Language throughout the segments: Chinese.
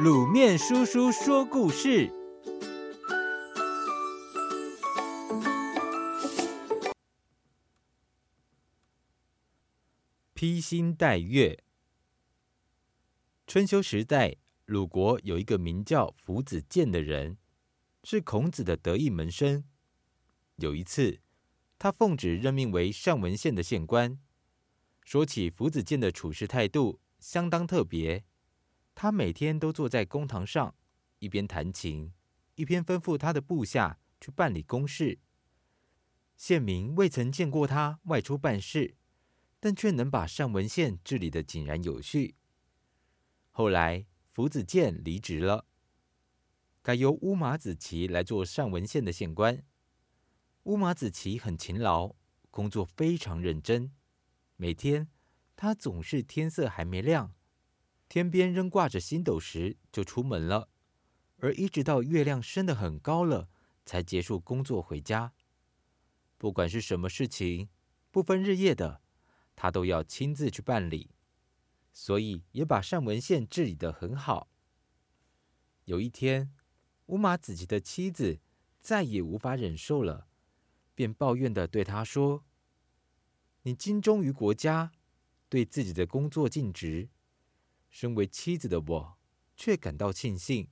卤面叔叔说故事：披星戴月。春秋时代，鲁国有一个名叫夫子健的人，是孔子的得意门生。有一次，他奉旨任命为上文县的县官。说起夫子健的处事态度，相当特别。他每天都坐在公堂上，一边弹琴，一边吩咐他的部下去办理公事。县民未曾见过他外出办事，但却能把上文县治理得井然有序。后来，福子健离职了，改由乌马子期来做上文县的县官。乌马子期很勤劳，工作非常认真。每天，他总是天色还没亮，天边仍挂着星斗时就出门了，而一直到月亮升得很高了，才结束工作回家。不管是什么事情，不分日夜的，他都要亲自去办理，所以也把上文县治理得很好。有一天，乌马子期的妻子再也无法忍受了，便抱怨地对他说：“你精忠于国家，对自己的工作尽职。”身为妻子的我，却感到庆幸。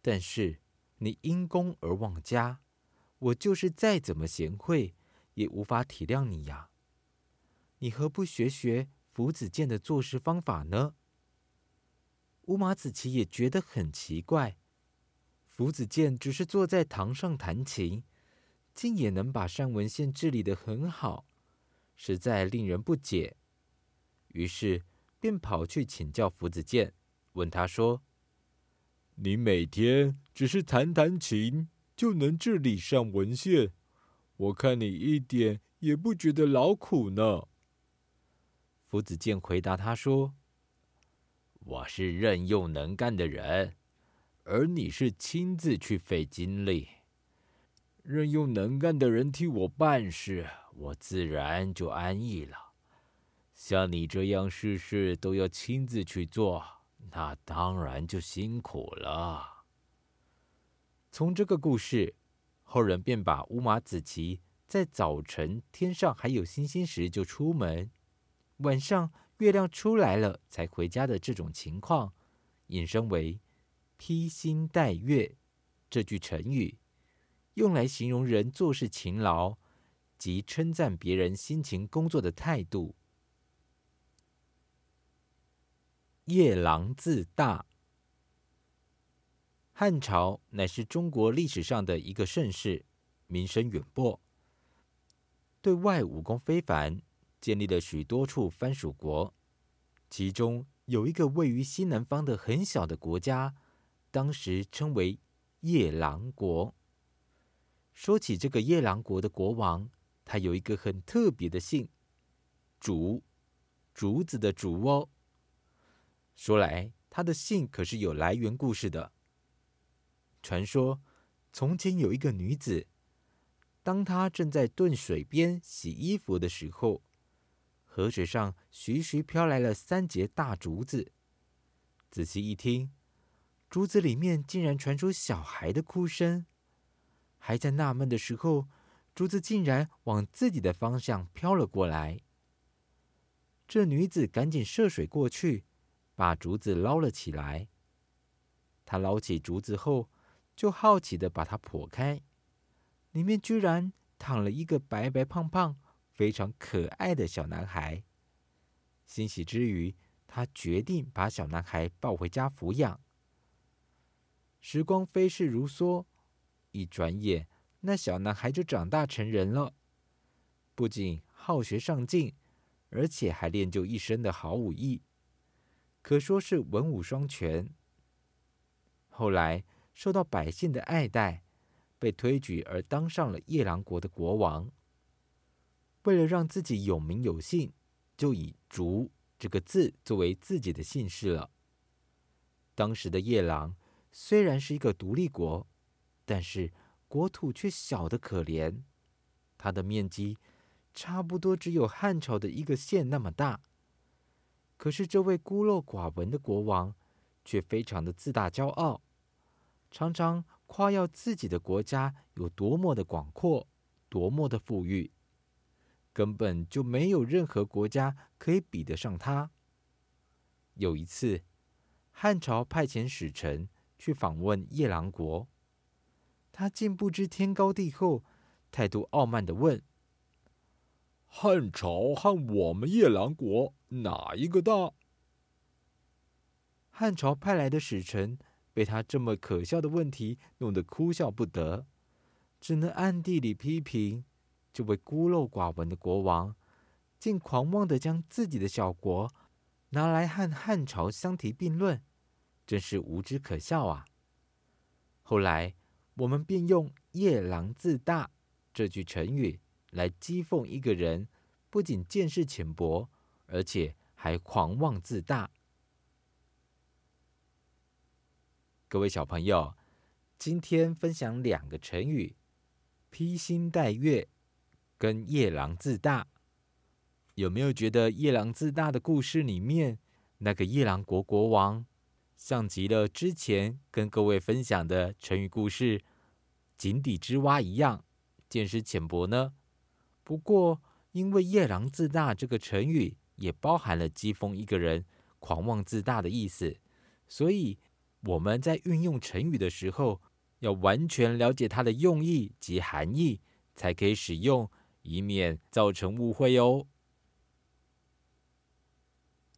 但是你因公而忘家，我就是再怎么贤惠，也无法体谅你呀。你何不学学夫子健的做事方法呢？乌马子期也觉得很奇怪，夫子健只是坐在堂上弹琴，竟也能把上文县治理得很好，实在令人不解。于是。便跑去请教福子健，问他说：“你每天只是弹弹琴，就能治理上文献？我看你一点也不觉得劳苦呢。”福子健回答他说：“我是任用能干的人，而你是亲自去费精力，任用能干的人替我办事，我自然就安逸了。”像你这样事事都要亲自去做，那当然就辛苦了。从这个故事，后人便把乌马子期在早晨天上还有星星时就出门，晚上月亮出来了才回家的这种情况，引申为“披星戴月”这句成语，用来形容人做事勤劳及称赞别人辛勤工作的态度。夜郎自大。汉朝乃是中国历史上的一个盛世，名声远播，对外武功非凡，建立了许多处藩属国。其中有一个位于西南方的很小的国家，当时称为夜郎国。说起这个夜郎国的国王，他有一个很特别的姓，竹，竹子的竹哦。说来，他的姓可是有来源故事的。传说，从前有一个女子，当她正在炖水边洗衣服的时候，河水上徐徐飘来了三节大竹子。仔细一听，竹子里面竟然传出小孩的哭声。还在纳闷的时候，竹子竟然往自己的方向飘了过来。这女子赶紧涉水过去。把竹子捞了起来。他捞起竹子后，就好奇的把它剖开，里面居然躺了一个白白胖胖、非常可爱的小男孩。欣喜之余，他决定把小男孩抱回家抚养。时光飞逝如梭，一转眼，那小男孩就长大成人了，不仅好学上进，而且还练就一身的好武艺。可说是文武双全。后来受到百姓的爱戴，被推举而当上了夜郎国的国王。为了让自己有名有姓，就以“竹”这个字作为自己的姓氏了。当时的夜郎虽然是一个独立国，但是国土却小得可怜，它的面积差不多只有汉朝的一个县那么大。可是这位孤陋寡闻的国王，却非常的自大骄傲，常常夸耀自己的国家有多么的广阔，多么的富裕，根本就没有任何国家可以比得上他。有一次，汉朝派遣使臣去访问夜郎国，他竟不知天高地厚，态度傲慢的问：“汉朝和我们夜郎国哪一个大？”汉朝派来的使臣被他这么可笑的问题弄得哭笑不得，只能暗地里批评这位孤陋寡闻的国王，竟狂妄的将自己的小国拿来和汉朝相提并论，真是无知可笑啊！后来我们便用“夜郎自大”这句成语来讥讽一个人，不仅见识浅薄，而且还狂妄自大。各位小朋友，今天分享两个成语：披星戴月跟夜郎自大。有没有觉得夜郎自大的故事里面，那个夜郎国国王，像极了之前跟各位分享的成语故事“井底之蛙”一样，见识浅薄呢？不过，因为“夜郎自大”这个成语也包含了讥讽一个人狂妄自大的意思，所以。我们在运用成语的时候，要完全了解它的用意及含义，才可以使用，以免造成误会哦。